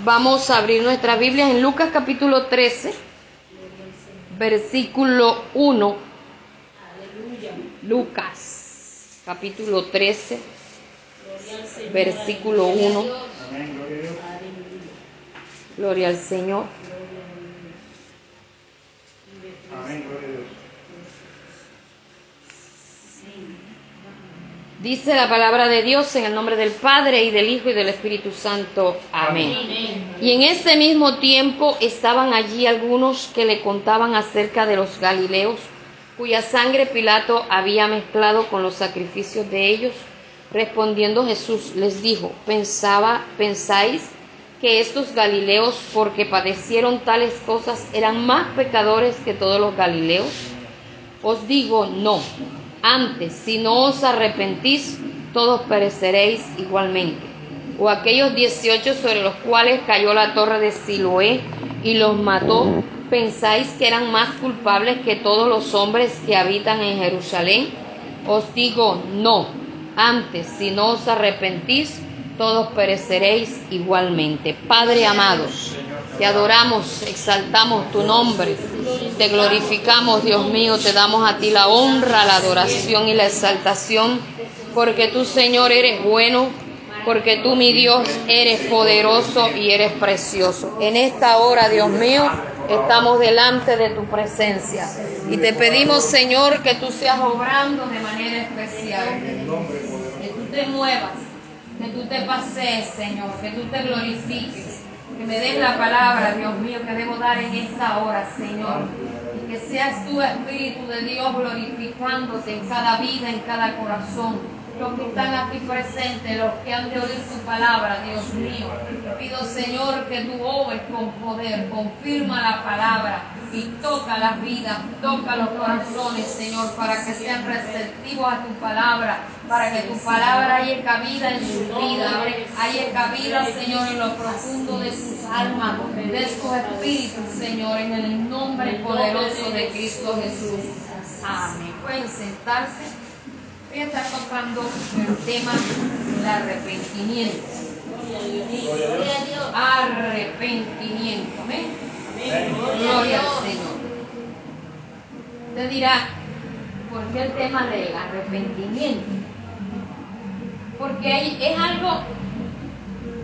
Vamos a abrir nuestras Biblias en Lucas capítulo 13, versículo 1. Lucas capítulo 13, versículo 1. Gloria al Señor. Dice la palabra de Dios en el nombre del Padre y del Hijo y del Espíritu Santo. Amén. Y en ese mismo tiempo estaban allí algunos que le contaban acerca de los Galileos, cuya sangre Pilato había mezclado con los sacrificios de ellos. Respondiendo Jesús les dijo, pensaba, pensáis que estos Galileos, porque padecieron tales cosas, eran más pecadores que todos los Galileos? Os digo, no antes, si no os arrepentís, todos pereceréis igualmente. O aquellos dieciocho sobre los cuales cayó la torre de Siloé y los mató, ¿pensáis que eran más culpables que todos los hombres que habitan en Jerusalén? Os digo, no. Antes, si no os arrepentís, todos pereceréis igualmente. Padre amado, te adoramos, exaltamos tu nombre, te glorificamos, Dios mío, te damos a ti la honra, la adoración y la exaltación, porque tú, Señor, eres bueno, porque tú, mi Dios, eres poderoso y eres precioso. En esta hora, Dios mío, estamos delante de tu presencia. Y te pedimos, Señor, que tú seas obrando de manera especial, que tú te muevas, que tú te pasees, Señor, que tú te glorifiques que me des la palabra, Dios mío, que debo dar en esta hora, Señor. Y que seas tú, Espíritu de Dios, glorificándote en cada vida, en cada corazón. Los que están aquí presentes, los que han de oír tu palabra, Dios mío. Pido, Señor, que tú obres con poder, confirma la palabra y toca las vidas, toca los corazones, Señor, para que sean receptivos a tu palabra, para que tu palabra haya cabida en su vida, haya cabida, Señor, en lo profundo de sus almas, de su espíritu, Señor, en el nombre poderoso de Cristo Jesús. Amén. Pueden sentarse. Voy a estar tocando el tema del arrepentimiento. Arrepentimiento. Amén. Gloria al Señor. Usted dirá, ¿por qué el tema del arrepentimiento? Porque es algo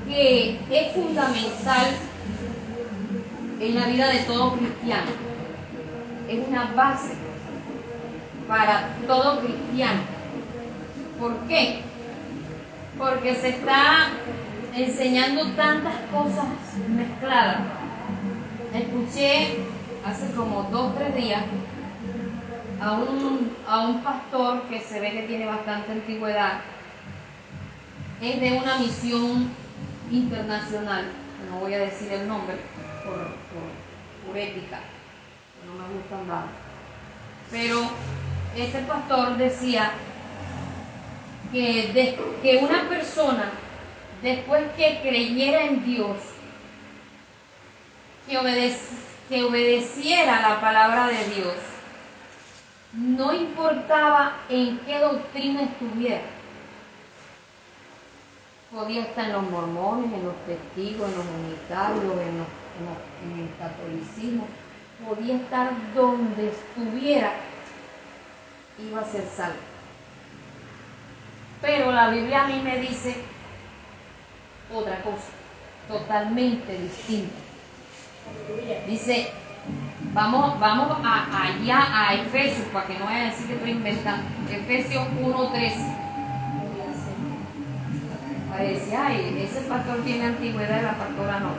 que es fundamental en la vida de todo cristiano. Es una base para todo cristiano. ¿Por qué? Porque se está enseñando tantas cosas mezcladas escuché hace como dos tres días a un, a un pastor que se ve que tiene bastante antigüedad. Es de una misión internacional, no voy a decir el nombre por, ética, no me gusta hablar. Pero ese pastor decía que, una persona, después que creyera en Dios, que, que obedeciera la palabra de Dios, no importaba en qué doctrina estuviera. Podía estar en los mormones, en los testigos, en los unitarios, en, en el catolicismo. Podía estar donde estuviera, iba a ser salvo. Pero la Biblia a mí me dice otra cosa, totalmente distinta. Dice, vamos, vamos allá a Efesios, para que no vayan a decir que estoy inventando. Efesios 1.13. Parece, ay, ese pastor tiene antigüedad y la pastora no.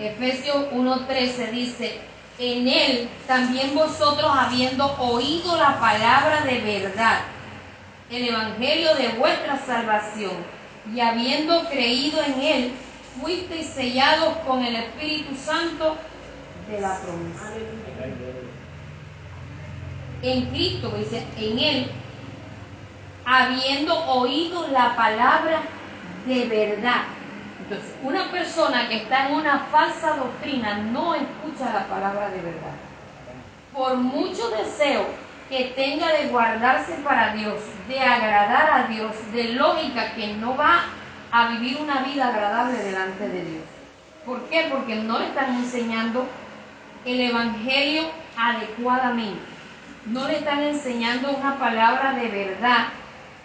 Efesios 1.13 dice, en él también vosotros habiendo oído la palabra de verdad, el evangelio de vuestra salvación, y habiendo creído en él, fuisteis sellados con el Espíritu Santo de la promesa. En Cristo, dice, en Él, habiendo oído la palabra de verdad. Entonces, una persona que está en una falsa doctrina no escucha la palabra de verdad. Por mucho deseo que tenga de guardarse para Dios, de agradar a Dios, de lógica que no va a vivir una vida agradable delante de Dios. ¿Por qué? Porque no le están enseñando el Evangelio adecuadamente. No le están enseñando una palabra de verdad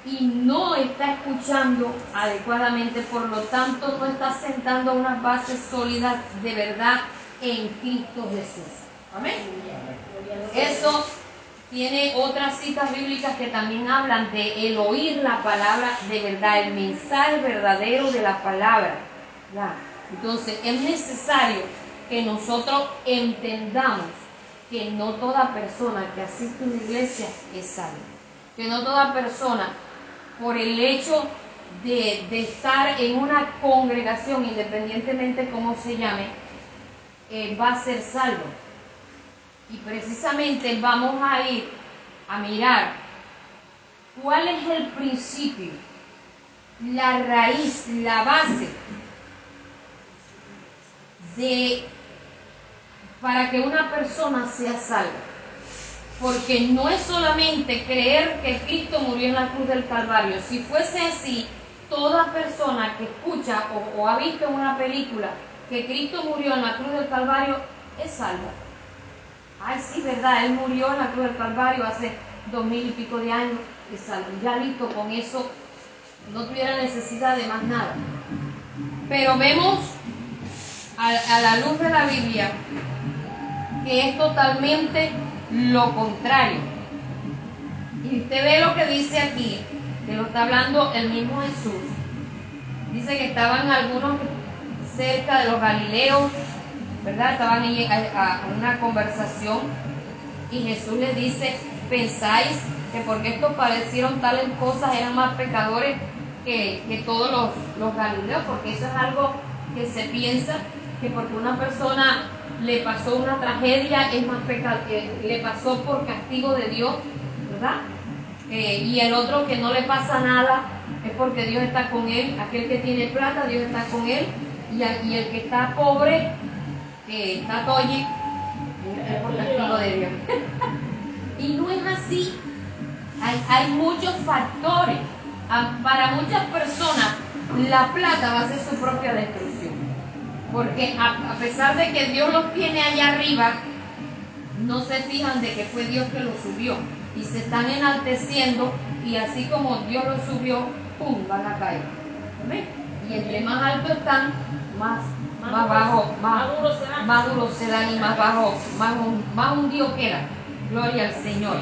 y no está escuchando adecuadamente, por lo tanto no está sentando unas bases sólidas de verdad en Cristo Jesús. Amén. Eso tiene otras citas bíblicas que también hablan de el oír la palabra de verdad, el mensaje verdadero de la palabra. Entonces es necesario que nosotros entendamos que no toda persona que asiste a una iglesia es salva. Que no toda persona, por el hecho de, estar en una congregación, independientemente cómo se llame, eh, va a ser salvo. Y precisamente vamos a ir a mirar cuál es el principio, la raíz, la base de para que una persona sea salva. Porque no es solamente creer que Cristo murió en la cruz del Calvario. Si fuese así, toda persona que escucha o, o ha visto en una película que Cristo murió en la cruz del Calvario es salva. Ay, sí, verdad, Él murió en la cruz del Calvario hace dos mil y pico de años, es salvo. Ya listo, con eso no tuviera necesidad de más nada. Pero vemos a, la luz de la Biblia que es totalmente lo contrario. Y usted ve lo que dice aquí, que lo está hablando el mismo Jesús. Dice que estaban algunos cerca de los Galileos, ¿verdad? Estaban en a, una conversación y Jesús les dice, ¿pensáis que porque estos padecieron tales cosas eran más pecadores que, todos los, los Galileos? Porque eso es algo que se piensa que porque una persona le pasó una tragedia es más pecado, le pasó por castigo de Dios, ¿verdad? Eh, y el otro que no le pasa nada es porque Dios está con él, aquel que tiene plata, Dios está con él, y, el que está pobre, que está toye, es por castigo de Dios. y no es así, hay, hay muchos factores. Ah, para muchas personas la plata va a ser su propia destrucción. Porque a, pesar de que Dios los tiene allá arriba, no se fijan de que fue Dios que los subió. Y se están enalteciendo y así como Dios los subió, ¡pum! van a caer. Y entre más alto están, más, más, bajo, más, más duros se dan y más bajo, más, más hundido queda. Gloria al Señor.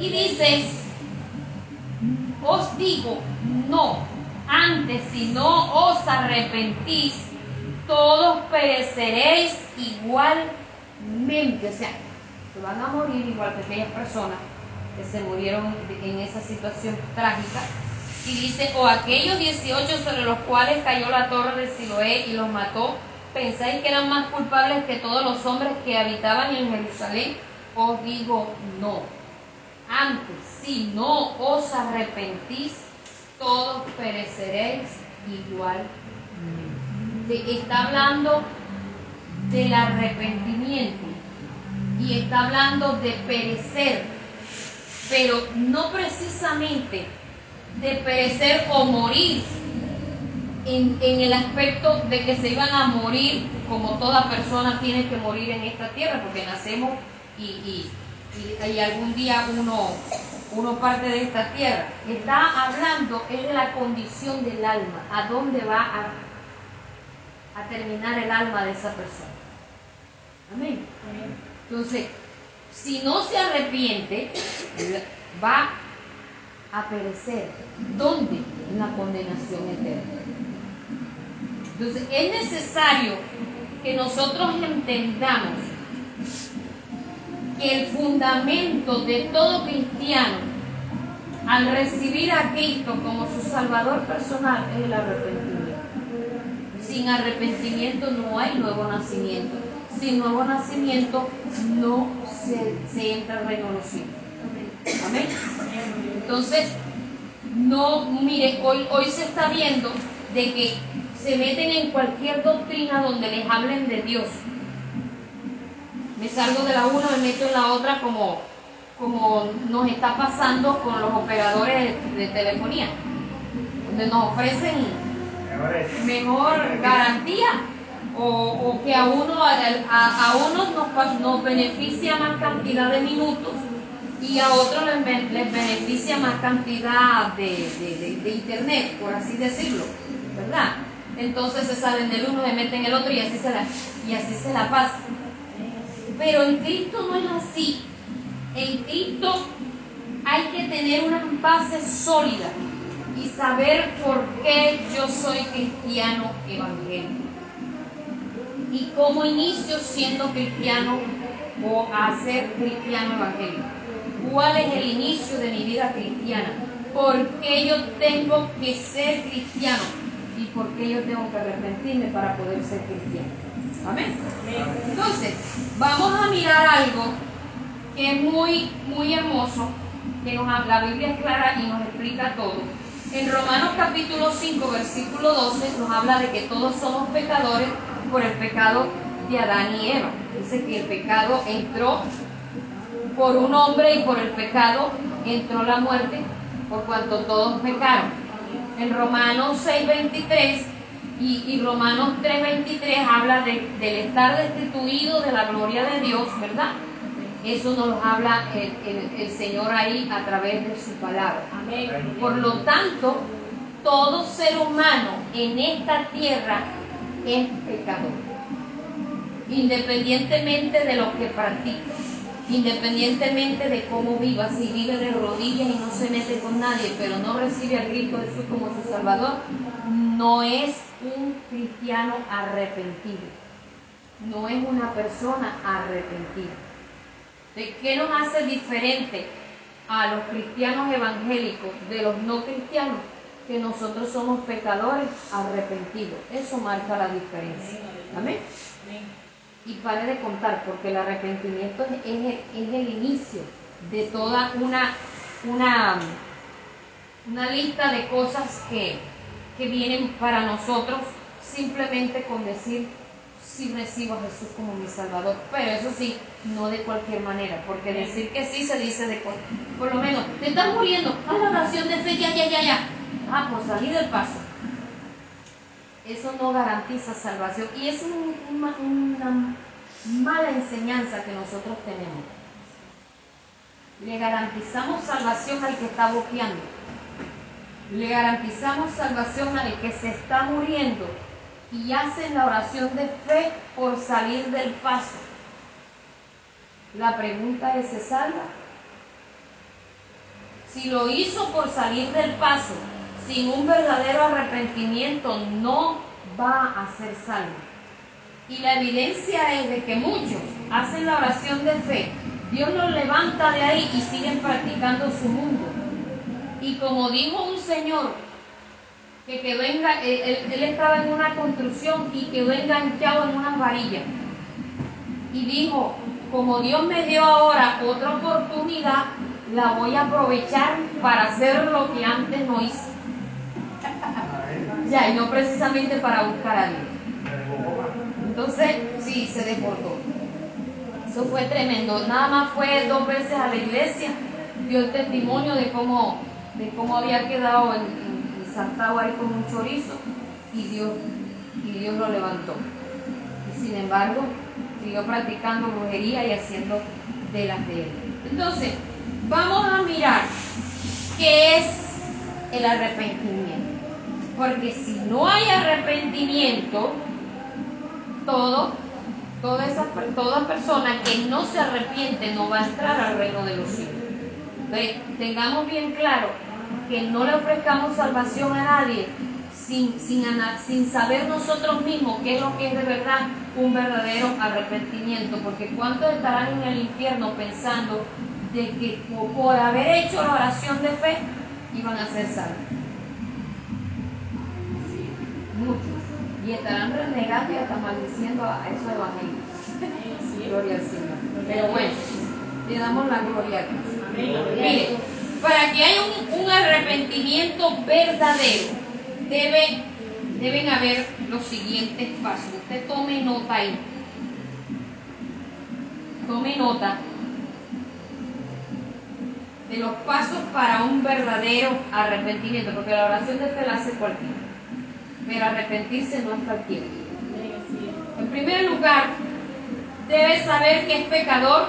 Y dice, os digo, no, antes si no os arrepentís, todos pereceréis igualmente. O sea, se van a morir igual que aquellas personas que se murieron en esa situación trágica. Y dice, o aquellos 18 sobre los cuales cayó la torre de Siloé y los mató, ¿pensáis que eran más culpables que todos los hombres que habitaban en Jerusalén? Os digo, no. Antes, si no os arrepentís, todos pereceréis igualmente está hablando del arrepentimiento y está hablando de perecer, pero no precisamente de perecer o morir en, el aspecto de que se iban a morir como toda persona tiene que morir en esta tierra, porque nacemos y, y, algún día uno, uno parte de esta tierra. Está hablando es de la condición del alma, a dónde va a a terminar el alma de esa persona. Amén. Entonces, si no se arrepiente, va a perecer. ¿Dónde? La condenación eterna. Entonces, es necesario que nosotros entendamos que el fundamento de todo cristiano al recibir a Cristo como su Salvador personal es el arrepentimiento. Sin arrepentimiento no hay nuevo nacimiento. Sin nuevo nacimiento no se, entra al. Amén. Entonces, no, mire, hoy, hoy se está viendo de que se meten en cualquier doctrina donde les hablen de Dios. Me salgo de la una, me meto en la otra como, como nos está pasando con los operadores de telefonía donde nos ofrecen mejor garantía o, que a uno a, a unos nos, nos beneficia más cantidad de minutos y a otros les, beneficia más cantidad de, internet, por así decirlo, ¿verdad? Entonces se salen del uno, se meten en el otro y así se la, y así se la. Pero en Cristo no es así. En Cristo hay que tener una base sólida y saber por qué yo soy cristiano evangélico. Y cómo inicio siendo cristiano o a ser cristiano evangélico cuál es el inicio de mi vida cristiana, por qué yo tengo que ser cristiano y por qué yo tengo que arrepentirme para poder ser cristiano. Amén. Entonces, vamos a mirar algo que es muy, muy hermoso, que nos, la Biblia es clara y nos explica todo. En Romanos capítulo 5, versículo 12, nos habla de que todos somos pecadores por el pecado de Adán y Eva. Dice que el pecado entró por un hombre y por el pecado entró la muerte, por cuanto todos pecaron. En Romanos 6:23 y, y, Romanos 3:23 habla de, del estar destituido de la gloria de Dios, ¿verdad? Eso nos habla el, el Señor ahí a través de su palabra. Por lo tanto, todo ser humano en esta tierra es pecador, independientemente de lo que practique independientemente de cómo viva, si vive de rodillas y no se mete con nadie, pero no recibe a Cristo Jesús como su Salvador, no es un cristiano arrepentido, no es una persona arrepentida. ¿De qué nos hace diferente a los cristianos evangélicos de los no cristianos? Que nosotros somos pecadores arrepentidos. Eso marca la diferencia. Amén y pare de contar, porque el arrepentimiento es, es, el inicio de toda una, una, una lista de cosas que, que vienen para nosotros simplemente con decir sí recibo a Jesús como mi Salvador, pero eso sí, no de cualquier manera, porque decir que sí se dice de por lo menos, te estás muriendo, haz la oración de fe, ya, ya, ya, ya, ah, por salir del paso eso no garantiza salvación. Y es una, mala enseñanza que nosotros tenemos. Le garantizamos salvación al que está boqueando. Le garantizamos salvación al que se está muriendo y hacen la oración de fe por salir del paso. La pregunta es, ¿se salva? Si lo hizo por salir del paso, sin un verdadero arrepentimiento no va a ser salvo. Y la evidencia es de que muchos hacen la oración de fe, Dios los levanta de ahí y siguen practicando su mundo. Y como dijo un señor que quedó él, él, estaba en una construcción y quedó enganchado en una varilla. Y dijo, como Dios me dio ahora otra oportunidad, la voy a aprovechar para hacer lo que antes no hice. Ya, y no precisamente para buscar a Dios. Entonces, sí, se deportó. Eso fue tremendo. Nada más fue dos veces a la iglesia, dio el testimonio de cómo, de cómo había quedado en, en, ahí con un chorizo y Dios, y Dios lo levantó. Y sin embargo, siguió practicando brujería y haciendo de las de él. Entonces, vamos a mirar qué es el arrepentimiento. Porque si no hay arrepentimiento, todo, toda, persona que no se arrepiente no va a entrar al reino de los cielos. tengamos bien claro que no le ofrezcamos salvación a nadie sin, sin, sin saber nosotros mismos qué es lo que es de verdad un verdadero arrepentimiento. Porque ¿cuántos estarán en el infierno pensando de que por haber hecho la oración de fe iban a ser salvos? Muchos, y estarán renegando y hasta maldiciendo a esos evangélicos. Gloria al Señor. Pero bueno, le damos la gloria a Dios. Mire, para que haya un, arrepentimiento verdadero, debe, deben haber los siguientes pasos. Usted tome nota ahí. Tome nota. de los pasos para un verdadero arrepentimiento, porque la oración de fe la hace cualquiera, pero arrepentirse no es cualquiera. En primer lugar, debe saber que es pecador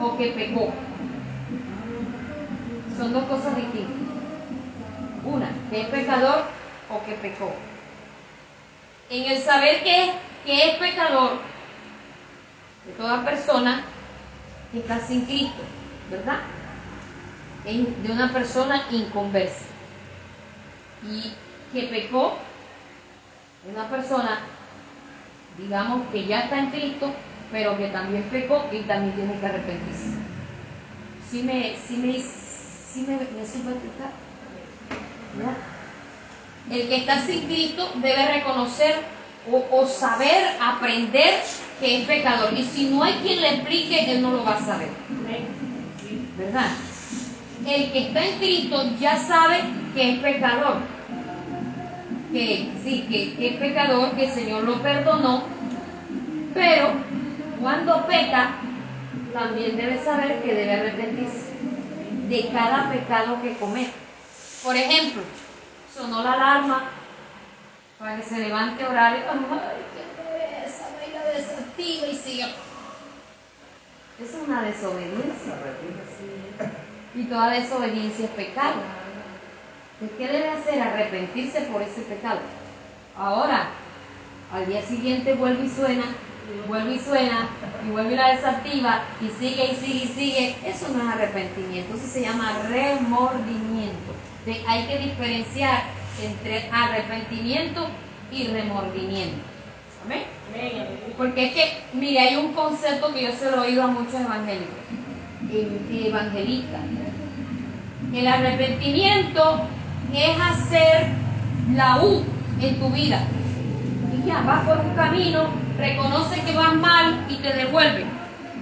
o que pecó. Son dos cosas distintas. Una, que es pecador o que pecó. En el saber que, que es pecador de toda persona que está sin Cristo, ¿verdad? De una persona inconversa. Y que pecó, una persona, digamos, que ya está en Cristo, pero que también pecó y también tiene que arrepentirse. ¿Sí me, sí me, sí me, me El que está sin Cristo debe reconocer o, o, saber, aprender que es pecador. Y si no hay quien le explique, él no lo va a saber. ¿Verdad? El que está en Cristo ya sabe que es pecador. Que sí, que, es pecador, que el Señor lo perdonó. Pero cuando peca, también debe saber que debe arrepentirse de cada pecado que comete. Por ejemplo, sonó la alarma para que se levante a orar ay, qué esa venga desactiva y siga. Eso es una desobediencia. Y toda desobediencia es pecado. ¿Qué debe hacer? Arrepentirse por ese pecado. Ahora, al día siguiente vuelve y suena y vuelve y suena, y vuelve y la desactiva, y sigue y sigue y sigue, eso no es arrepentimiento, eso se llama remordimiento. hay que diferenciar entre arrepentimiento y remordimiento. ¿Amén? Porque es que, mire, hay un concepto que yo se lo he oído a muchos evangélicos, evangelistas. El arrepentimiento es hacer la U en tu vida. Y ya, vas por un camino reconoce que vas mal y te devuelve.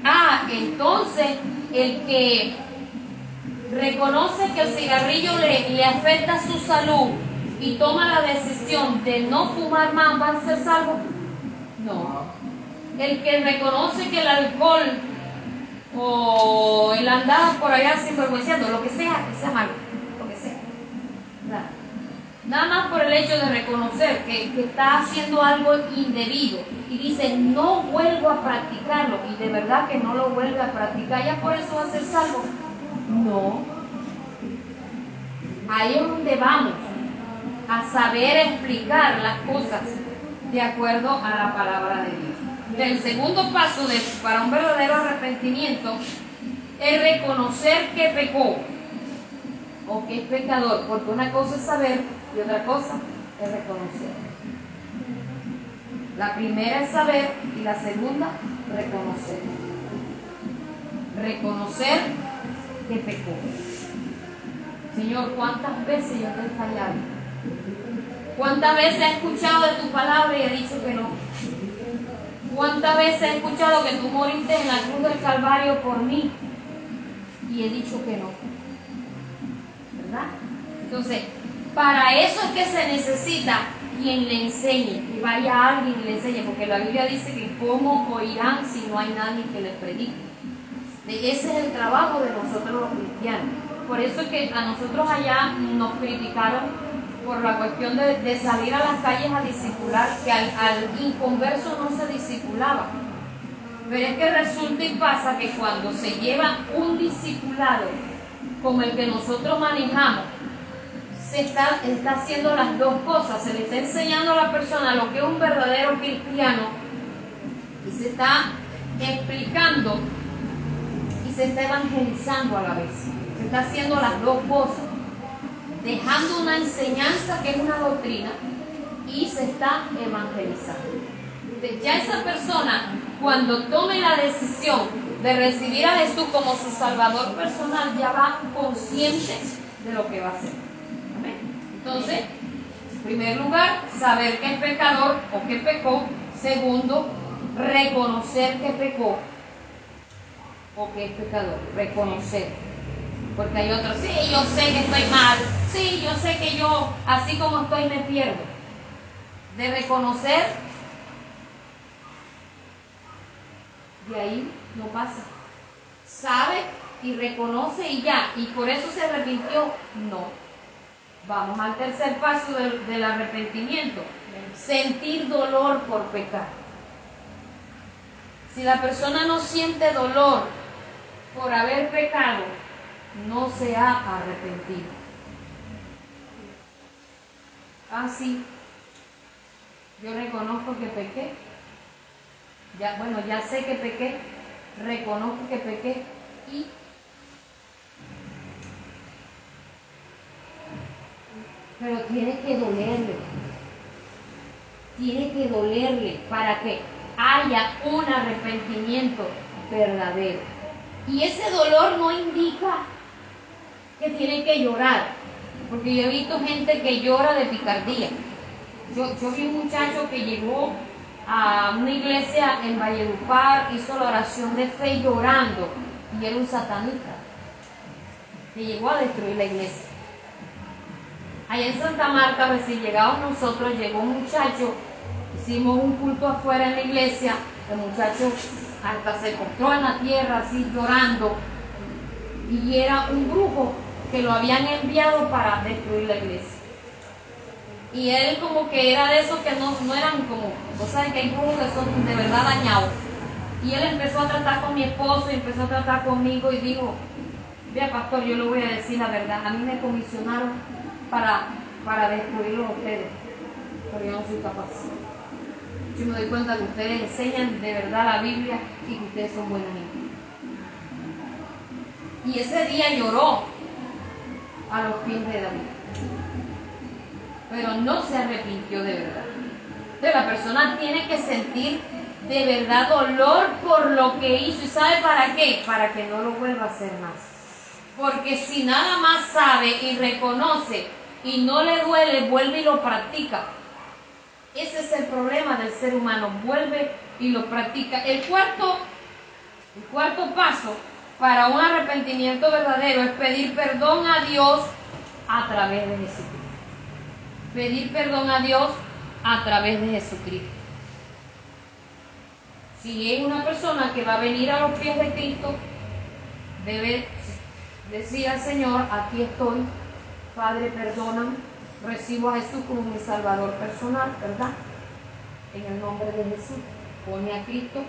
Ah, entonces el que reconoce que el cigarrillo le, le afecta su salud y toma la decisión de no fumar más, ¿va a ser salvo? No. El que reconoce que el alcohol o el andar por allá sin vergüenza, lo que sea, que sea malo. Nada más por el hecho de reconocer que, está haciendo algo indebido y dice, no vuelvo a practicarlo y de verdad que no lo vuelve a practicar, ya por eso va a ser salvo. No. Ahí es donde vamos a saber explicar las cosas de acuerdo a la palabra de Dios. El segundo paso de, para un verdadero arrepentimiento es reconocer que pecó o que es pecador, porque una cosa es saber y otra cosa es reconocer. La primera es saber y la segunda reconocer. Reconocer que pecó. Señor, ¿cuántas veces yo te he fallado? ¿Cuántas veces he escuchado de tu palabra y he dicho que no? ¿Cuántas veces he escuchado que tú moriste en la cruz del Calvario por mí y he dicho que no? ¿Verdad? Entonces, para eso es que se necesita quien le enseñe, que vaya alguien y le enseñe, porque la Biblia dice que cómo oirán si no hay nadie que les predique. Ese es el trabajo de nosotros los cristianos. Por eso es que a nosotros allá nos criticaron por la cuestión de, salir a las calles a discipular, que al, al inconverso no se discipulaba. Pero es que resulta y pasa que cuando se lleva un discipulado como el que nosotros manejamos, está, está haciendo las dos cosas. Se le está enseñando a la persona lo que es un verdadero cristiano y se está explicando y se está evangelizando a la vez. Se está haciendo las dos cosas. Dejando una enseñanza que es una doctrina y se está evangelizando. ya esa persona, cuando tome la decisión de recibir a Jesús como su Salvador personal, ya va consciente de lo que va a hacer. Entonces, en primer lugar, saber que es pecador o que pecó. Segundo, reconocer que pecó o que es pecador. Reconocer. Porque hay otros, sí, yo sé que estoy mal. Sí, yo sé que yo, así como estoy, me pierdo. De reconocer, de ahí no pasa. Sabe y reconoce y ya, y por eso se arrepintió. No. Vamos al tercer paso del, del arrepentimiento. Sentir dolor por pecar. Si la persona no siente dolor por haber pecado, no se ha arrepentido. Ah, yo reconozco que pequé. Ya, bueno, ya sé que pequé, reconozco que pequé y pero tiene que dolerle. Tiene que dolerle para que haya un arrepentimiento verdadero. Y ese dolor no indica que tiene que llorar, porque yo he visto gente que llora de picardía. Yo, yo vi un muchacho que llegó a una iglesia en Valledupar, hizo la oración de fe llorando, y era un satanista, que llegó a destruir la iglesia. Allá en Santa Marta, recién llegados nosotros, llegó un muchacho, hicimos un culto afuera en la iglesia, el muchacho hasta se encontró en la tierra así llorando, y era un brujo que lo habían enviado para destruir la iglesia. Y él como que era de esos que no, no eran como, vos sabes que hay brujos que son de verdad dañados. Y él empezó a tratar con mi esposo y empezó a tratar conmigo y dijo, vea pastor, yo le voy a decir la verdad, a mí me comisionaron para, para destruirlos a ustedes, pero yo no soy capaz. Yo me doy cuenta que ustedes enseñan de verdad la Biblia y que ustedes son buenas gente. Y ese día lloró a los pies de David, pero no se arrepintió de verdad. Entonces la persona tiene que sentir de verdad dolor por lo que hizo. ¿Y sabe para qué? Para que no lo vuelva a hacer más. Porque si nada más sabe y reconoce y no le duele, vuelve y lo practica. Ese es el problema del ser humano, vuelve y lo practica. El cuarto, el cuarto paso para un arrepentimiento verdadero es pedir perdón a Dios a través de Jesucristo. Pedir perdón a Dios a través de Jesucristo. Si es una persona que va a venir a los pies de Cristo, debe decir al Señor, aquí estoy, Padre, perdona, recibo a Jesús como mi Salvador personal, ¿verdad? En el nombre de Jesús, pone a Cristo,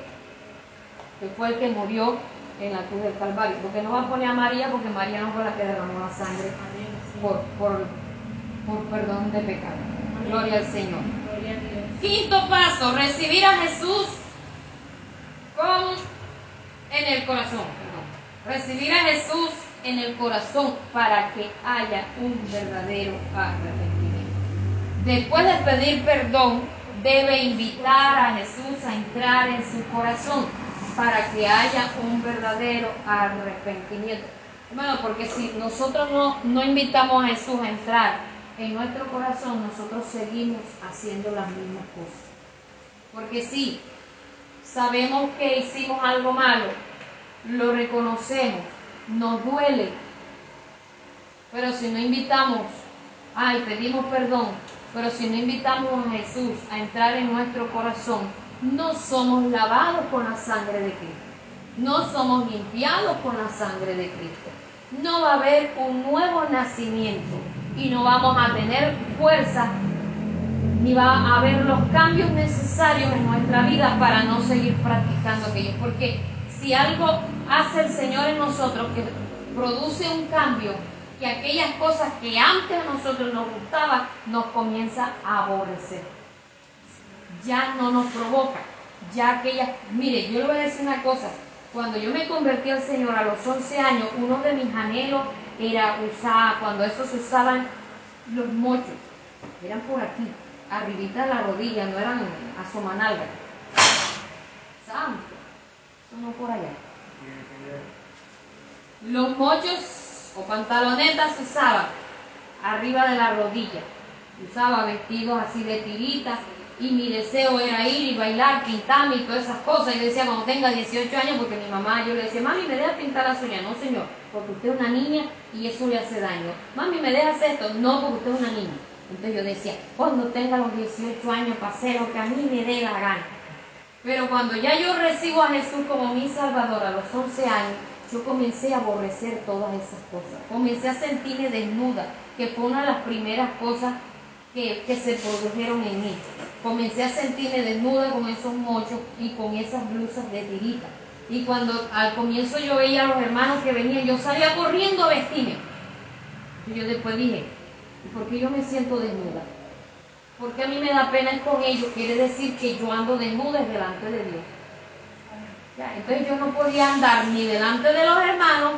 que fue el que murió en la cruz del Calvario, porque no va a poner a María, porque María no fue la que derramó la sangre por, por, por perdón de pecado. Gloria al Señor. Quinto paso, recibir a Jesús con en el corazón. Recibir a Jesús en el corazón para que haya un verdadero arrepentimiento. Después de pedir perdón, debe invitar a Jesús a entrar en su corazón para que haya un verdadero arrepentimiento. Bueno, porque si nosotros no, no invitamos a Jesús a entrar en nuestro corazón, nosotros seguimos haciendo las mismas cosas. Porque si sabemos que hicimos algo malo, lo reconocemos, nos duele. Pero si no invitamos, ay, pedimos perdón, pero si no invitamos a Jesús a entrar en nuestro corazón, no somos lavados con la sangre de Cristo. No somos limpiados con la sangre de Cristo. No va a haber un nuevo nacimiento y no vamos a tener fuerza ni va a haber los cambios necesarios en nuestra vida para no seguir practicando aquello. Porque si algo hace el Señor en nosotros que produce un cambio, que aquellas cosas que antes a nosotros nos gustaban nos comienza a aborrecer. Ya no nos provoca. Ya aquellas, mire, yo le voy a decir una cosa, cuando yo me convertí al Señor a los 11 años, uno de mis anhelos era usar, cuando esos se usaban los mochos, eran por aquí, arribita de la rodilla, no eran a su manalga. Santo no por allá. Los mochos o pantalonetas se usaban arriba de la rodilla. Usaba vestidos así de tiritas y mi deseo era ir y bailar, pintarme y todas esas cosas. Y decía cuando tenga 18 años, porque mi mamá, yo le decía, mami, ¿me deja pintar las uñas? No, señor, porque usted es una niña y eso le hace daño. Mami, ¿me deja hacer esto? No, porque usted es una niña. Entonces yo decía, cuando tenga los 18 años, para hacer lo que a mí me dé la gana. Pero cuando ya yo recibo a Jesús como mi Salvador a los 11 años, yo comencé a aborrecer todas esas cosas. Comencé a sentirme desnuda, que fue una de las primeras cosas que, que se produjeron en mí. Comencé a sentirme desnuda con esos mochos y con esas blusas de tirita. Y cuando al comienzo yo veía a los hermanos que venían, yo salía corriendo a vestirme. Y yo después dije, ¿por qué yo me siento desnuda? Porque a mí me da pena con ellos, quiere decir que yo ando desnuda delante de Dios. entonces yo no podía andar ni delante de los hermanos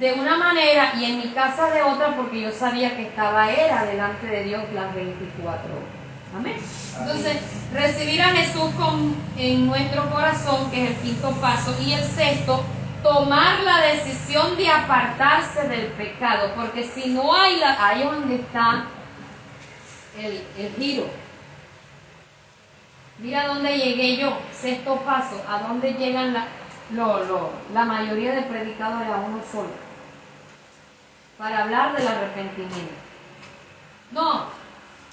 de una manera y en mi casa de otra porque yo sabía que estaba era delante de Dios las 24 horas. Amén. Entonces, recibir a Jesús con, en nuestro corazón, que es el quinto paso, y el sexto, tomar la decisión de apartarse del pecado, porque si no hay la, ahí donde está el, giro. Mira dónde llegué yo, sexto paso, a dónde llegan la, la mayoría de predicadores a uno solo, para hablar del arrepentimiento. No,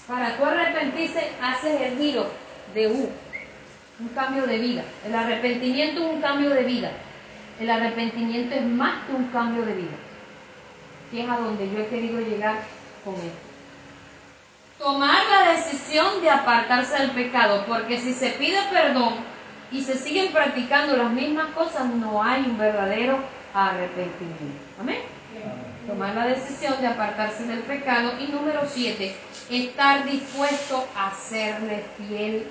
para tú arrepentirse haces el giro de U, un cambio de vida. El arrepentimiento es un cambio de vida. El arrepentimiento es más que un cambio de vida, que es a donde yo he querido llegar con esto tomar la decisión de apartarse del pecado, porque si se pide perdón y se siguen practicando las mismas cosas, no hay un verdadero arrepentimiento. Amén. Tomar la decisión de apartarse del pecado. Y número siete, estar dispuesto a serle fiel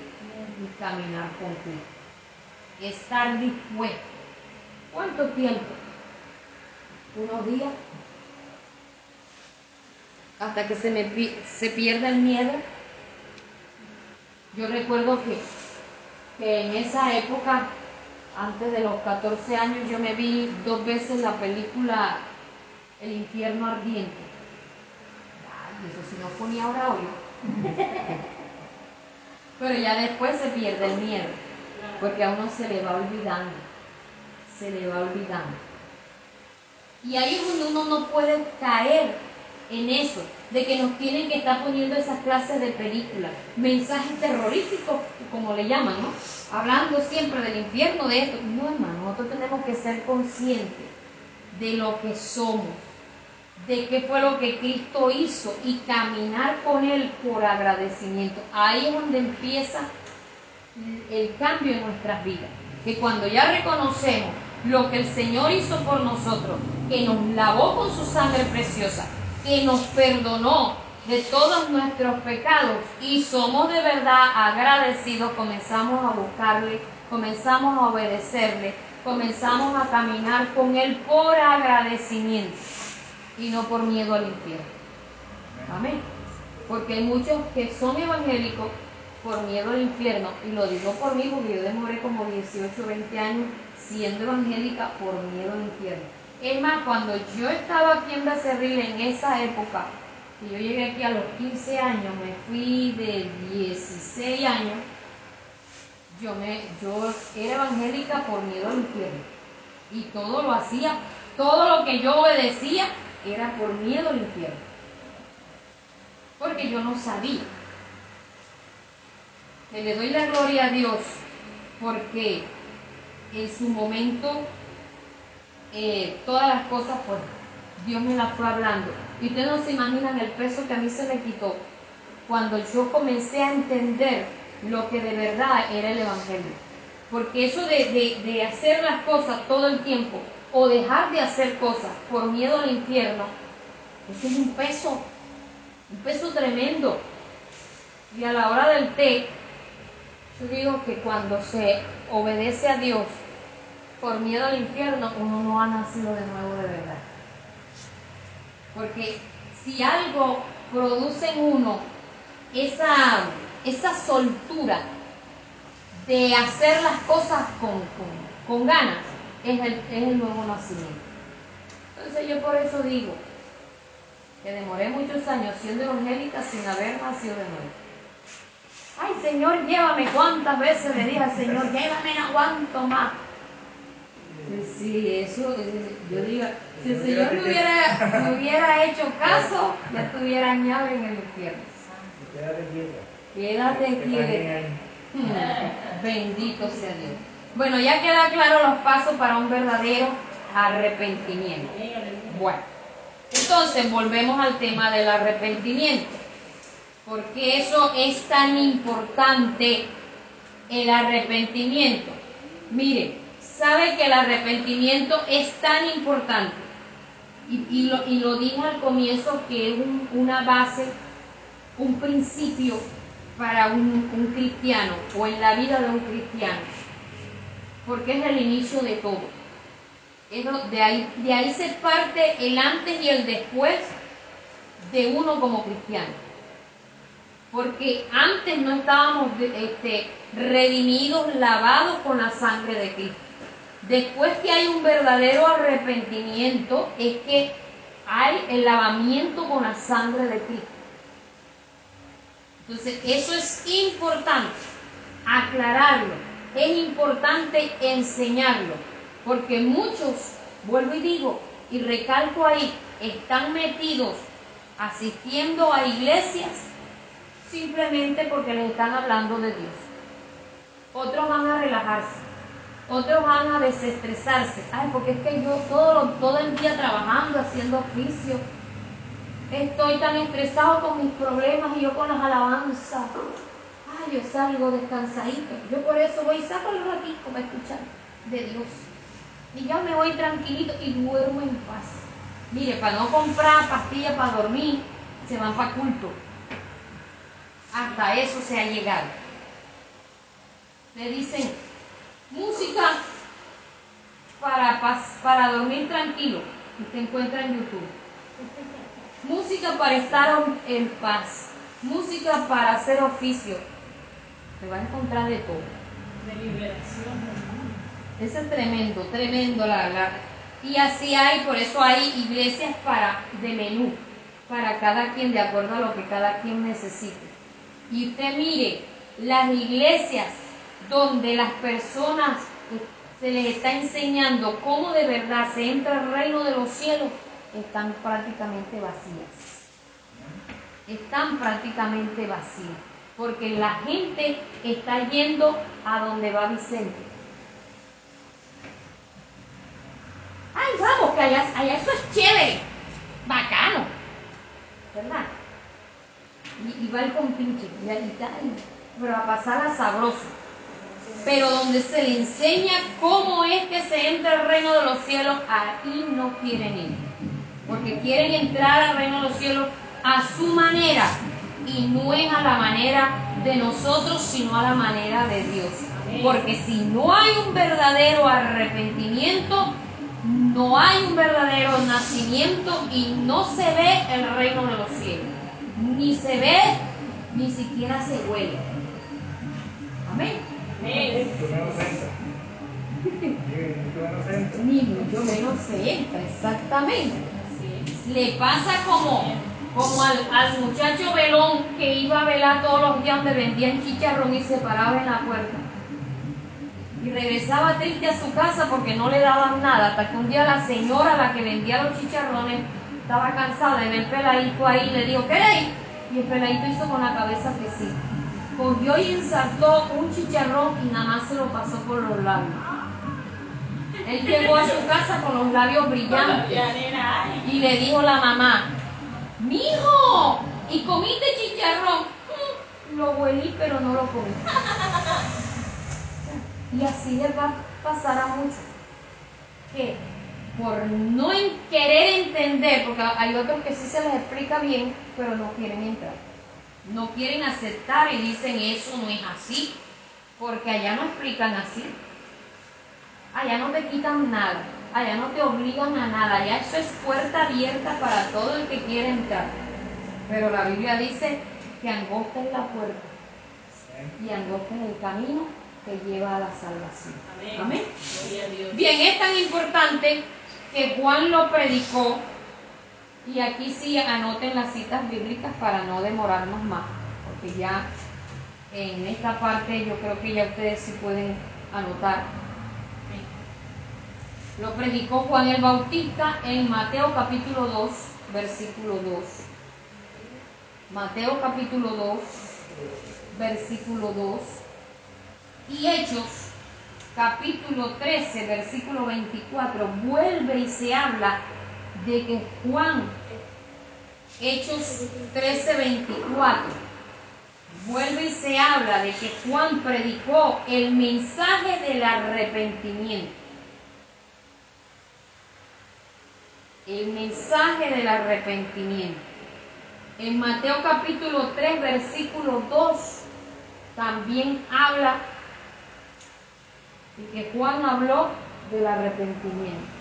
y caminar con Cristo. Estar dispuesto. ¿Cuánto tiempo? ¿Unos días? Hasta que se me se pierda el miedo. Yo recuerdo que, en esa época, antes de los 14 años, yo me vi dos veces la película El infierno ardiente. Ay, eso si no ponía ahora hoy. Pero ya después se pierde el miedo, porque a uno se le va olvidando, se le va olvidando. Y ahí es donde uno no puede caer en eso, de que nos tienen que estar poniendo esas clases de películas, mensajes terroríficos, como le llaman, ¿no? Hablando siempre del infierno, de esto. No, hermano, nosotros tenemos que ser conscientes de lo que somos, de qué fue lo que Cristo hizo y caminar con Él por agradecimiento. Ahí es donde empieza el cambio en nuestras vidas. Que cuando ya reconocemos lo que el Señor hizo por nosotros, que nos lavó con su sangre preciosa, que nos perdonó de todos nuestros pecados y somos de verdad agradecidos, comenzamos a buscarle, comenzamos a obedecerle, comenzamos a caminar con Él por agradecimiento y no por miedo al infierno. Amén. Porque hay muchos que son evangélicos por miedo al infierno, y lo digo por mí porque yo demoré como 18 20 años siendo evangélica por miedo al infierno es más, cuando yo estaba aquí en Becerril en esa época, y yo llegué aquí a los 15 años, me fui de 16 años, yo, me, yo era evangélica por miedo al infierno. Y todo lo hacía, todo lo que yo obedecía era por miedo al infierno. Porque yo no sabía. Le doy la gloria a Dios porque en su momento eh, todas las cosas, pues Dios me las fue hablando. Y ustedes no se imaginan el peso que a mí se me quitó cuando yo comencé a entender lo que de verdad era el Evangelio. Porque eso de, de hacer las cosas todo el tiempo o dejar de hacer cosas por miedo al infierno, ese es un peso, un peso tremendo. Y a la hora del té, yo digo que cuando se obedece a Dios, por miedo al infierno, uno no ha nacido de nuevo de verdad. Porque si algo produce en uno esa, esa soltura de hacer las cosas con, ganas, es el, es el nuevo nacimiento. Entonces yo por eso digo que demoré muchos años siendo evangélica sin haber nacido de nuevo. Ay Señor, llévame. ¿Cuántas veces le dije al Señor, llévame, no aguanto más? Sí, eso, yo digo, si el Señor me hubiera, hubiera hecho caso, ya estuviera añado en el infierno. Quédate quieta. Quédate quieta. Bendito sea Dios. Bueno, ya queda claro los pasos para un verdadero arrepentimiento. Bueno, entonces volvemos al tema del arrepentimiento. porque eso es tan importante el arrepentimiento? Mire, sabe que el arrepentimiento es tan importante. Y, lo, dije al comienzo que es una base, un principio para un, cristiano o en la vida de un cristiano. Porque es el inicio de todo de ahí, de ahí se parte el antes y el después de uno como cristiano. Porque antes no estábamos este, redimidos, lavados con la sangre de Cristo. Después que hay un verdadero arrepentimiento, es que hay el lavamiento con la sangre de Cristo. Entonces, eso es importante, aclararlo. Es importante enseñarlo porque muchos, vuelvo y digo, y recalco ahí, están metidos asistiendo a iglesias simplemente porque les están hablando de Dios. Otros van a relajarse, otros van a desestresarse. Ay, porque es que yo todo, todo el día trabajando, haciendo oficio, estoy tan estresado con mis problemas y yo con las alabanzas. Ay, yo salgo descansadito. Yo por eso voy y saco el ratito para escuchar de Dios y ya me voy tranquilito y duermo en paz. Mire, para no comprar pastillas para dormir, se van para culto. Hasta eso se ha llegado. Le dicen, música para, para dormir tranquilo. Y te encuentra en YouTube. Música para estar en paz. Música para hacer oficio. Se va a encontrar de todo. De liberación. Eso es tremendo, tremendo, la verdad. Y así hay, por eso hay iglesias para, de menú, para cada quien, de acuerdo a lo que cada quien necesite. Y usted mire, las iglesias donde las personas se les está enseñando cómo de verdad se entra al reino de los cielos, están prácticamente vacías. Están prácticamente vacías. Porque la gente está yendo a donde va Vicente ay, vamos, que allá, allá eso es chévere, bacano, ¿verdad? Y, va el compinche, y ahí pero a pasarla sabroso. Pero donde se le enseña cómo es que se entra al reino de los cielos, ahí no quieren ir. Porque quieren entrar al reino de los cielos a su manera y no es a la manera de nosotros, sino a la manera de Dios. Porque si no hay un verdadero arrepentimiento, no hay un verdadero nacimiento y no se ve el reino de los cielos. Ni se ve, ni siquiera se huele. Amén. Ni mucho menos se entra, exactamente. Le pasa como, como al, al muchacho velón que iba a velar todos los días donde vendían chicharrón y se paraba en la puerta y regresaba triste a su casa porque no le daban nada, hasta que un día la señora, la que vendía los chicharrones, estaba cansada ver el peladito ahí y le dijo, ¿queréis? Y el peladito hizo con la cabeza que sí. Cogió y ensartó un chicharrón y nada más se lo pasó por los labios. Él llegó a su casa con los labios brillantes y le dijo la mamá, ¡Mijo! ¿Y comiste chicharrón? Mm, lo huelí pero no lo comí. Y así les va a pasar a muchos. Que por no querer entender, porque hay otros que sí se les explica bien, pero no quieren entrar. No quieren aceptar y dicen eso no es así, porque allá no explican así. Allá no te quitan nada, allá no te obligan a nada, allá eso es puerta abierta para todo el que quiere entrar. Pero la Biblia dice que angosta es la puerta y angosta es el camino que lleva a la salvación. Amén. Bien, es tan importante que Juan lo predicó y aquí sí anoten las citas bíblicas para no demorarnos más, porque ya en esta parte yo creo que ya ustedes sí pueden anotar. Lo predicó Juan el Bautista en Mateo capítulo 2, versículo 2. Mateo capítulo 2, versículo 2 y Hechos, capítulo 13, versículo 24, vuelve y se habla de que Juan, Hechos 13, 24, vuelve y se habla de que Juan predicó el mensaje del arrepentimiento. El mensaje del arrepentimiento. En Mateo capítulo 3, versículo 2, también habla de que Juan habló del arrepentimiento.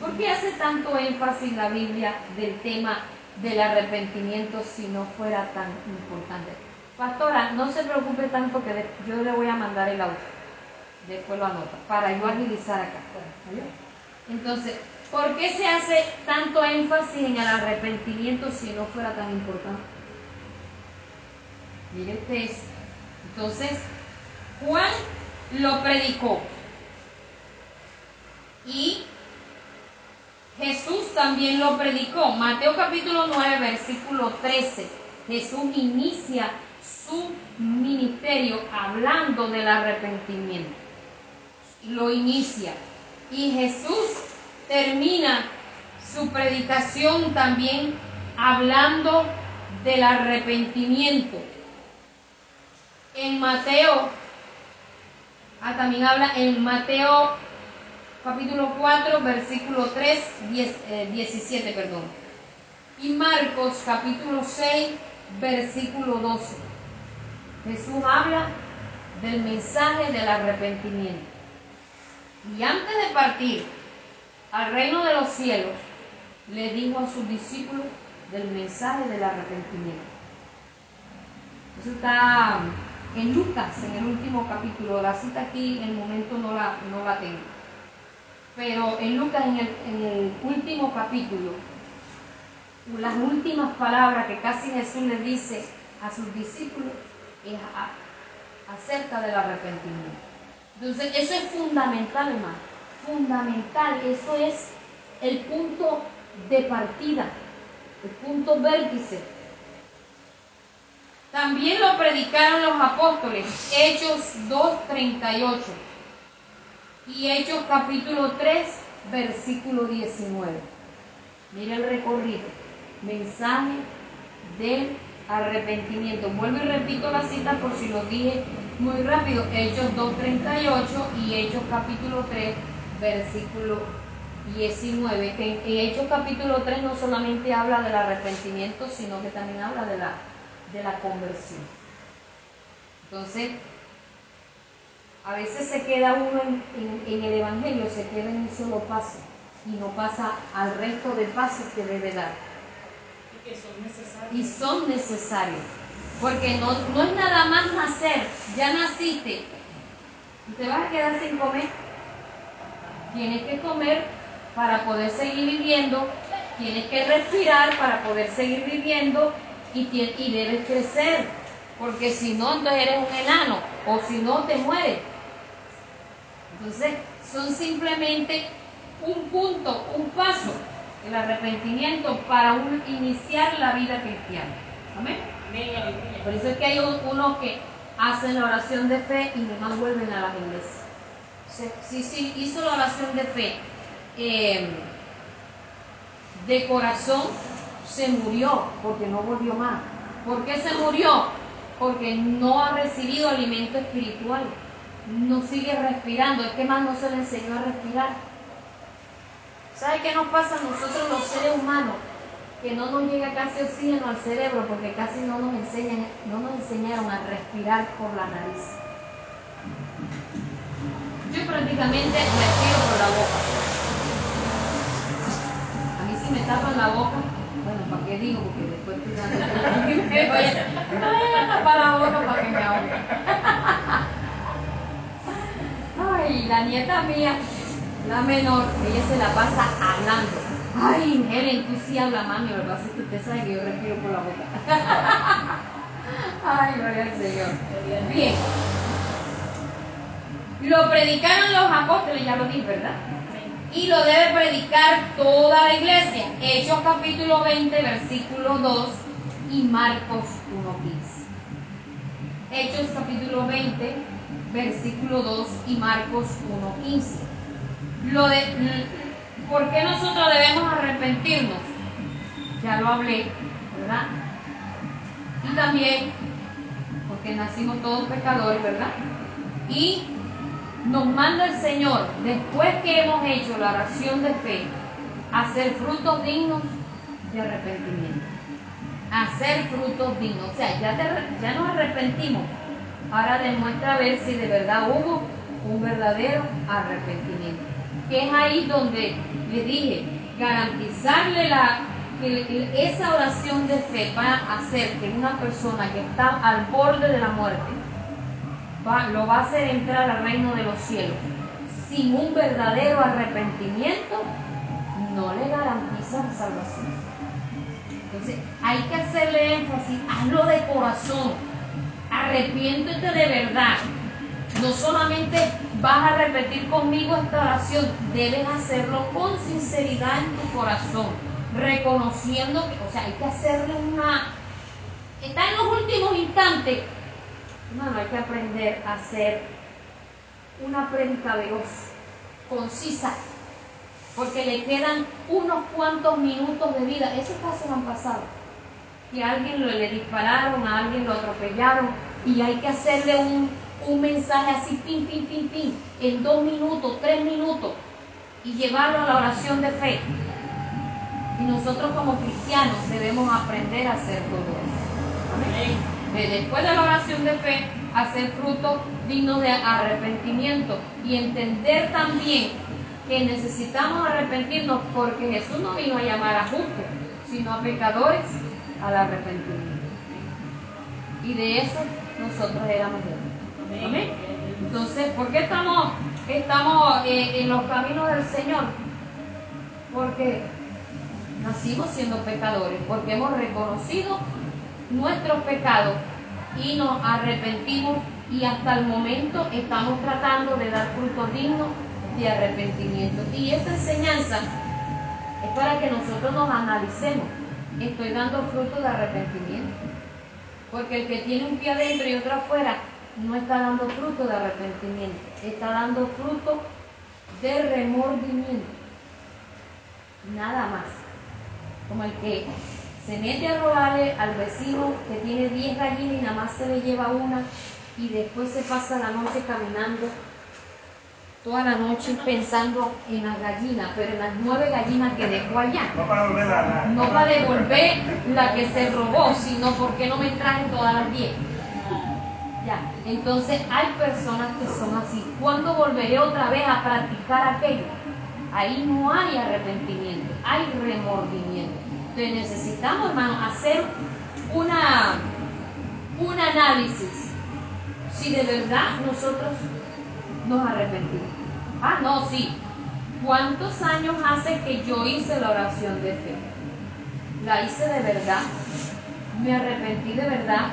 ¿Por qué hace tanto énfasis la Biblia del tema del arrepentimiento si no fuera tan importante? Pastora, no se preocupe tanto que yo le voy a mandar el auto. Después lo anota, para yo agilizar acá. Entonces, ¿por qué se hace tanto énfasis en el arrepentimiento si no fuera tan importante? Mire usted Entonces, Juan lo predicó. Y Jesús también lo predicó. Mateo capítulo 9, versículo 13. Jesús inicia su ministerio hablando del arrepentimiento. Lo inicia. Y Jesús termina su predicación también hablando del arrepentimiento. En Mateo, ah, también habla en Mateo capítulo 4, versículo 3, 17, eh, perdón. Y Marcos capítulo 6, versículo 12. Jesús habla del mensaje del arrepentimiento. Y antes de partir al reino de los cielos, le dijo a sus discípulos del mensaje del arrepentimiento. Eso está en Lucas, en el último capítulo. La cita aquí en el momento no la, no la tengo. Pero en Lucas, en el, último capítulo, las últimas palabras que casi Jesús le dice a sus discípulos es acerca del arrepentimiento. Entonces, eso es fundamental, hermano. Fundamental. Eso es el punto de partida, el punto vértice. También lo predicaron los apóstoles, Hechos 2.38 y Hechos capítulo 3, versículo 19. Mira el recorrido. Mensaje del arrepentimiento. Vuelvo y repito la cita por si lo dije muy rápido. Hechos 2.38 y Hechos capítulo 3, versículo 19. En, Hechos capítulo 3 no solamente habla del arrepentimiento, sino que también habla de la, de la conversión. Entonces, a veces se queda uno en, en, el Evangelio, se queda en un solo paso y no pasa al resto de pasos que debe dar y son necesarios. Porque no, no es nada más nacer, ya naciste y te vas a quedar sin comer. Tienes que comer para poder seguir viviendo, tienes que respirar para poder seguir viviendo y, y debes crecer. Porque si no, entonces eres un enano o si no, te mueres. Entonces, son simplemente un punto, un paso el arrepentimiento para iniciar la vida cristiana. Amén. Por eso es que hay unos que hacen la oración de fe y no vuelven a la iglesia. Si, si hizo la oración de fe em, de corazón, se murió porque no volvió más. ¿Por qué se murió? Porque no ha recibido alimento espiritual. No sigue respirando. Es que más no se le enseñó a respirar. ¿Sabe qué nos pasa a nosotros los seres humanos? Que no nos llega casi oxígeno al cerebro porque casi no nos enseñan, no nos enseñaron a respirar por la nariz. Yo prácticamente respiro por la boca. A mí si me tapan la boca, bueno, ¿para qué digo? Porque después me voy a tapar la boca para que me ahogue. Ay, la nieta mía la menor, ella se la pasa hablando. Ay, Helen, tú sí hablas, mami, lo que pasa es que usted sabe que yo respiro por la boca. Ay, gloria al Señor. Bien. Lo predicaron los apóstoles, ya lo dije, ¿verdad? Y lo debe predicar toda la iglesia. Hechos capítulo 20, versículo 2 y Marcos 1.15. Hechos capítulo 20, versículo 2 y Marcos 1.15. Lo de, ¿Por qué nosotros debemos arrepentirnos? Ya lo hablé, ¿verdad? Y también porque nacimos todos pecadores, ¿verdad? Y nos manda el Señor, después que hemos hecho la oración de fe, hacer frutos dignos de arrepentimiento. Hacer frutos dignos. O sea, ya, ya nos arrepentimos. Ahora demuestra a ver si de verdad hubo un verdadero arrepentimiento. Que es ahí donde le dije, garantizarle la, que esa oración de fe va a hacer que una persona que está al borde de la muerte lo va a hacer entrar al reino de los cielos. Sin un verdadero arrepentimiento, no le garantiza la salvación. Entonces, hay que hacerle énfasis, hazlo de corazón, arrepiéntete de verdad. No solamente vas a repetir conmigo esta oración, debes hacerlo con sinceridad en tu corazón, reconociendo que, o sea, hay que hacerle una... Está en los últimos instantes, Hermano, hay que aprender a hacer una prédica veloz, concisa, porque le quedan unos cuantos minutos de vida. Esos casos han pasado. Que a alguien le dispararon, a alguien lo atropellaron y hay que hacerle un, un mensaje así, pin, pin, pin, pin, en dos minutos, tres minutos y llevarlo a la oración de fe. Y nosotros como cristianos debemos aprender a hacer todo eso. Amén después de la oración de fe, hacer fruto digno de arrepentimiento y entender también que necesitamos arrepentirnos porque Jesús no vino a llamar a justos, sino a pecadores al arrepentimiento. Y de eso nosotros éramos Amén. Entonces, ¿por qué estamos, estamos eh, en los caminos del Señor? Porque nacimos siendo pecadores, porque hemos reconocido nuestros pecados y nos arrepentimos y hasta el momento estamos tratando de dar frutos dignos de arrepentimiento. Y esta enseñanza es para que nosotros nos analicemos. Estoy dando fruto de arrepentimiento. Porque el que tiene un pie adentro y otro afuera no está dando fruto de arrepentimiento, está dando fruto de remordimiento. Nada más. Como el que se mete a robarle al vecino que tiene 10 gallinas y nada más se le lleva una y después se pasa la noche caminando toda la noche pensando en las gallinas, pero en las nueve gallinas que dejó allá. No para devolver la que se robó, sino porque no me traje todas las 10. Ya, entonces hay personas que son así. ¿Cuándo volveré otra vez a practicar aquello? Ahí no hay arrepentimiento, hay remordimiento necesitamos, hermano, hacer una, un análisis si de verdad nosotros nos arrepentimos. Ah, no, sí. ¿Cuántos años hace que yo hice la oración de fe? La hice de verdad. Me arrepentí de verdad.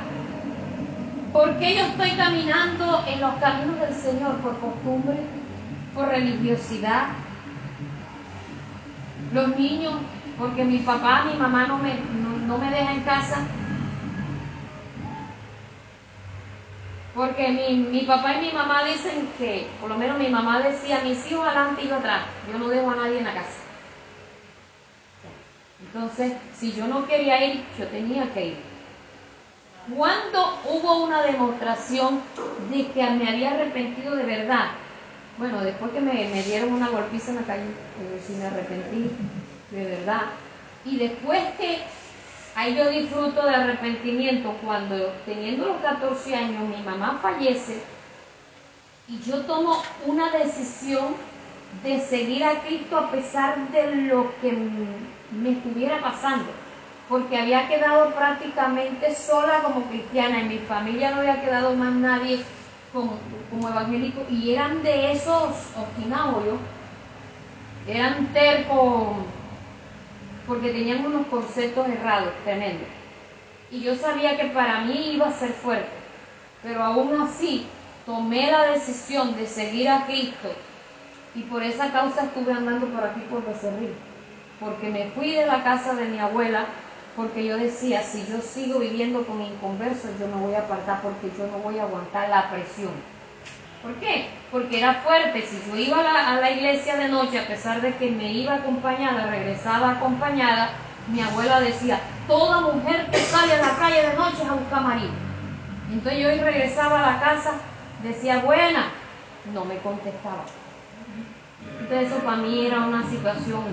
¿Por qué yo estoy caminando en los caminos del Señor? ¿Por costumbre? ¿Por religiosidad? Los niños porque mi papá, mi mamá no me, no, me deja en casa. Porque mi, mi, papá y mi mamá dicen que, por lo menos mi mamá decía, mis hijos adelante y yo atrás, yo no dejo a nadie en la casa. Entonces, si yo no quería ir, yo tenía que ir. ¿Cuándo hubo una demostración de que me había arrepentido de verdad? Bueno, después que me, me dieron una golpiza en la calle, eh, si me arrepentí de verdad. Y después que ahí yo disfruto de arrepentimiento cuando teniendo los 14 años mi mamá fallece y yo tomo una decisión de seguir a Cristo a pesar de lo que me estuviera pasando, porque había quedado prácticamente sola como cristiana, en mi familia no había quedado más nadie como, como evangélico y eran de esos obstinados, eran tercos porque tenían unos conceptos errados, tremendos. Y yo sabía que para mí iba a ser fuerte, pero aún así tomé la decisión de seguir a Cristo y por esa causa estuve andando por aquí por Becerril, porque me fui de la casa de mi abuela, porque yo decía, si yo sigo viviendo con inconversos, yo me voy a apartar porque yo no voy a aguantar la presión. ¿Por qué? Porque era fuerte. Si yo iba a la, iglesia de noche, a pesar de que me iba acompañada, regresaba acompañada, mi abuela decía, toda mujer que sale a la calle de noche es a buscar marido. Entonces yo regresaba a la casa, decía, buena, no me contestaba. Entonces eso para mí era una situación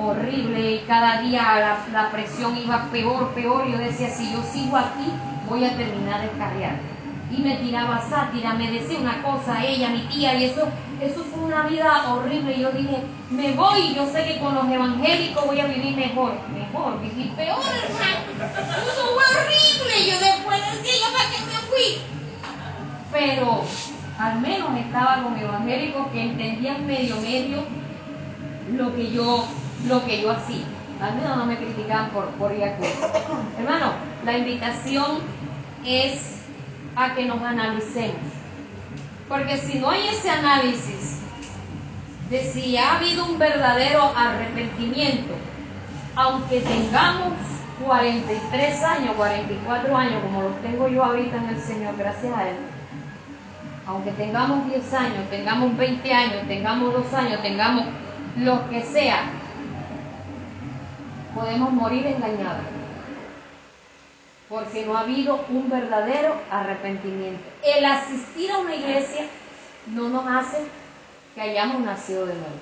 horrible y cada día la, la presión iba peor, peor. Yo decía, si yo sigo aquí, voy a terminar de cargar. Y me tiraba sátira, me decía una cosa ella, mi tía, y eso, eso fue una vida horrible. Yo dije, me voy, yo sé que con los evangélicos voy a vivir mejor, mejor, vivir peor, hermano. Eso fue horrible. Yo después decía, ¿yo para qué me fui? Pero al menos estaba con evangélicos que entendían medio medio lo que yo, lo que yo hacía. Al menos no me criticaban por, por a. Hermano, la invitación es a que nos analicemos. Porque si no hay ese análisis de si ha habido un verdadero arrepentimiento, aunque tengamos 43 años, 44 años, como los tengo yo ahorita en el Señor, gracias a Él, aunque tengamos 10 años, tengamos 20 años, tengamos 2 años, tengamos lo que sea, podemos morir engañados. Porque no ha habido un verdadero arrepentimiento. El asistir a una iglesia no nos hace que hayamos nacido de nuevo,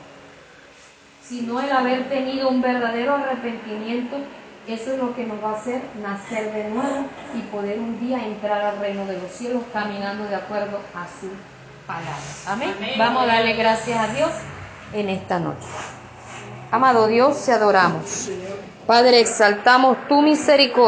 sino el haber tenido un verdadero arrepentimiento. Eso es lo que nos va a hacer nacer de nuevo y poder un día entrar al reino de los cielos caminando de acuerdo a su palabra. Amén. Amén. Vamos a darle gracias a Dios en esta noche. Amado Dios, te adoramos. Padre, exaltamos tu misericordia.